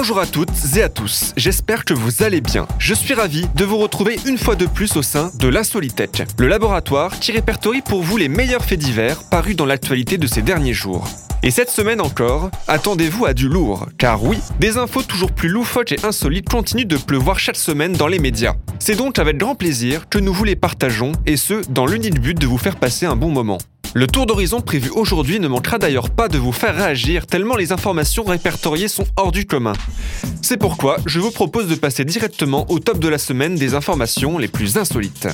Bonjour à toutes et à tous, j'espère que vous allez bien. Je suis ravi de vous retrouver une fois de plus au sein de l'Insolitech, le laboratoire qui répertorie pour vous les meilleurs faits divers parus dans l'actualité de ces derniers jours. Et cette semaine encore, attendez-vous à du lourd, car oui, des infos toujours plus loufoques et insolites continuent de pleuvoir chaque semaine dans les médias. C'est donc avec grand plaisir que nous vous les partageons, et ce, dans l'unique but de vous faire passer un bon moment. Le tour d'horizon prévu aujourd'hui ne manquera d'ailleurs pas de vous faire réagir tellement les informations répertoriées sont hors du commun. C'est pourquoi je vous propose de passer directement au top de la semaine des informations les plus insolites.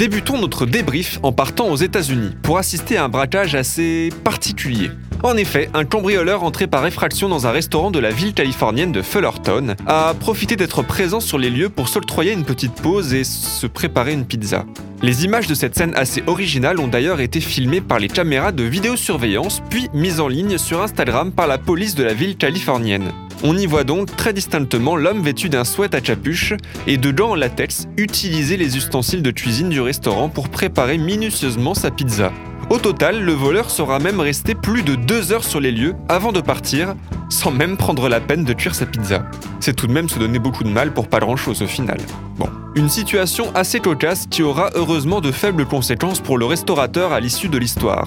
Débutons notre débrief en partant aux États-Unis pour assister à un braquage assez particulier. En effet, un cambrioleur entré par effraction dans un restaurant de la ville californienne de Fullerton a profité d'être présent sur les lieux pour s'octroyer une petite pause et se préparer une pizza. Les images de cette scène assez originale ont d'ailleurs été filmées par les caméras de vidéosurveillance puis mises en ligne sur Instagram par la police de la ville californienne. On y voit donc très distinctement l'homme vêtu d'un sweat à capuche et de gants en latex utiliser les ustensiles de cuisine du restaurant pour préparer minutieusement sa pizza. Au total, le voleur sera même resté plus de deux heures sur les lieux avant de partir, sans même prendre la peine de cuire sa pizza. C'est tout de même se donner beaucoup de mal pour pas grand chose au final. Bon. Une situation assez cocasse qui aura heureusement de faibles conséquences pour le restaurateur à l'issue de l'histoire.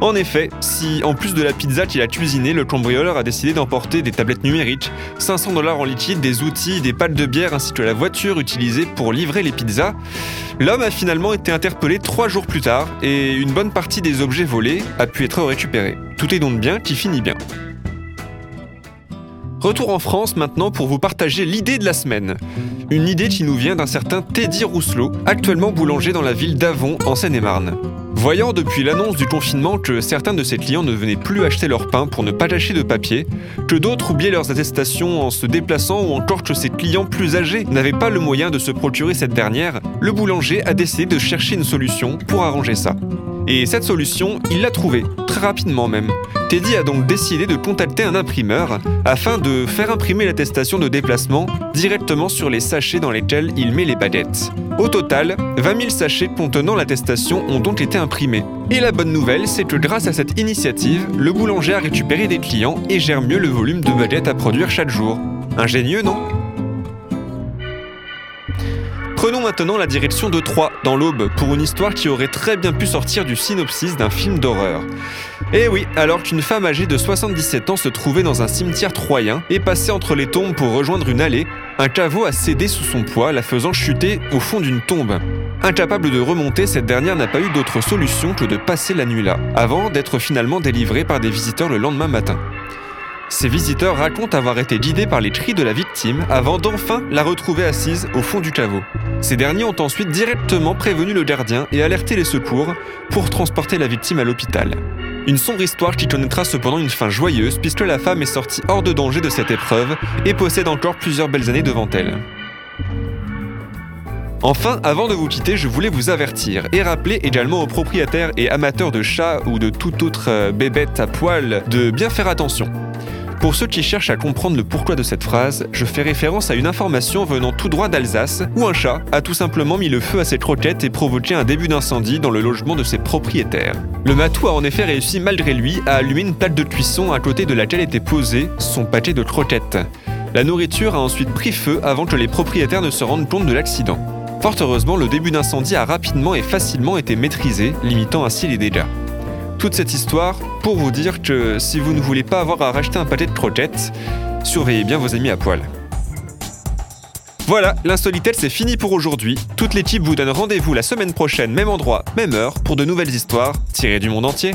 En effet, si en plus de la pizza qu'il a cuisinée, le cambrioleur a décidé d'emporter des tablettes numériques, 500 dollars en liquide, des outils, des pâtes de bière ainsi que la voiture utilisée pour livrer les pizzas, l'homme a finalement été interpellé trois jours plus tard et une bonne partie des objets volés a pu être récupérée. Tout est donc bien qui finit bien. Retour en France maintenant pour vous partager l'idée de la semaine. Une idée qui nous vient d'un certain Teddy Rousselot, actuellement boulanger dans la ville d'Avon en Seine-et-Marne. Voyant depuis l'annonce du confinement que certains de ses clients ne venaient plus acheter leur pain pour ne pas lâcher de papier, que d'autres oubliaient leurs attestations en se déplaçant ou encore que ses clients plus âgés n'avaient pas le moyen de se procurer cette dernière, le boulanger a décidé de chercher une solution pour arranger ça. Et cette solution, il l'a trouvée, très rapidement même. Teddy a donc décidé de contacter un imprimeur afin de faire imprimer l'attestation de déplacement directement sur les sachets dans lesquels il met les baguettes. Au total, 20 000 sachets contenant l'attestation ont donc été imprimés. Et la bonne nouvelle, c'est que grâce à cette initiative, le boulanger a récupéré des clients et gère mieux le volume de baguettes à produire chaque jour. Ingénieux, non? Prenons maintenant la direction de Troyes, dans l'Aube, pour une histoire qui aurait très bien pu sortir du synopsis d'un film d'horreur. Eh oui, alors qu'une femme âgée de 77 ans se trouvait dans un cimetière troyen et passait entre les tombes pour rejoindre une allée, un caveau a cédé sous son poids, la faisant chuter au fond d'une tombe. Incapable de remonter, cette dernière n'a pas eu d'autre solution que de passer la nuit là, avant d'être finalement délivrée par des visiteurs le lendemain matin. Ces visiteurs racontent avoir été guidés par les cris de la victime avant d'enfin la retrouver assise au fond du caveau. Ces derniers ont ensuite directement prévenu le gardien et alerté les secours pour transporter la victime à l'hôpital. Une sombre histoire qui connaîtra cependant une fin joyeuse puisque la femme est sortie hors de danger de cette épreuve et possède encore plusieurs belles années devant elle. Enfin, avant de vous quitter, je voulais vous avertir et rappeler également aux propriétaires et amateurs de chats ou de toute autre euh, bébête à poil de bien faire attention. Pour ceux qui cherchent à comprendre le pourquoi de cette phrase, je fais référence à une information venant tout droit d'Alsace, où un chat a tout simplement mis le feu à ses croquettes et provoqué un début d'incendie dans le logement de ses propriétaires. Le matou a en effet réussi malgré lui à allumer une plaque de cuisson à côté de laquelle était posé son pâté de croquettes. La nourriture a ensuite pris feu avant que les propriétaires ne se rendent compte de l'accident. Fort heureusement, le début d'incendie a rapidement et facilement été maîtrisé, limitant ainsi les dégâts toute cette histoire pour vous dire que si vous ne voulez pas avoir à racheter un pâté de croquettes, surveillez bien vos amis à poil. Voilà, l'insolitelle c'est fini pour aujourd'hui. Toute l'équipe vous donne rendez-vous la semaine prochaine, même endroit, même heure, pour de nouvelles histoires tirées du monde entier.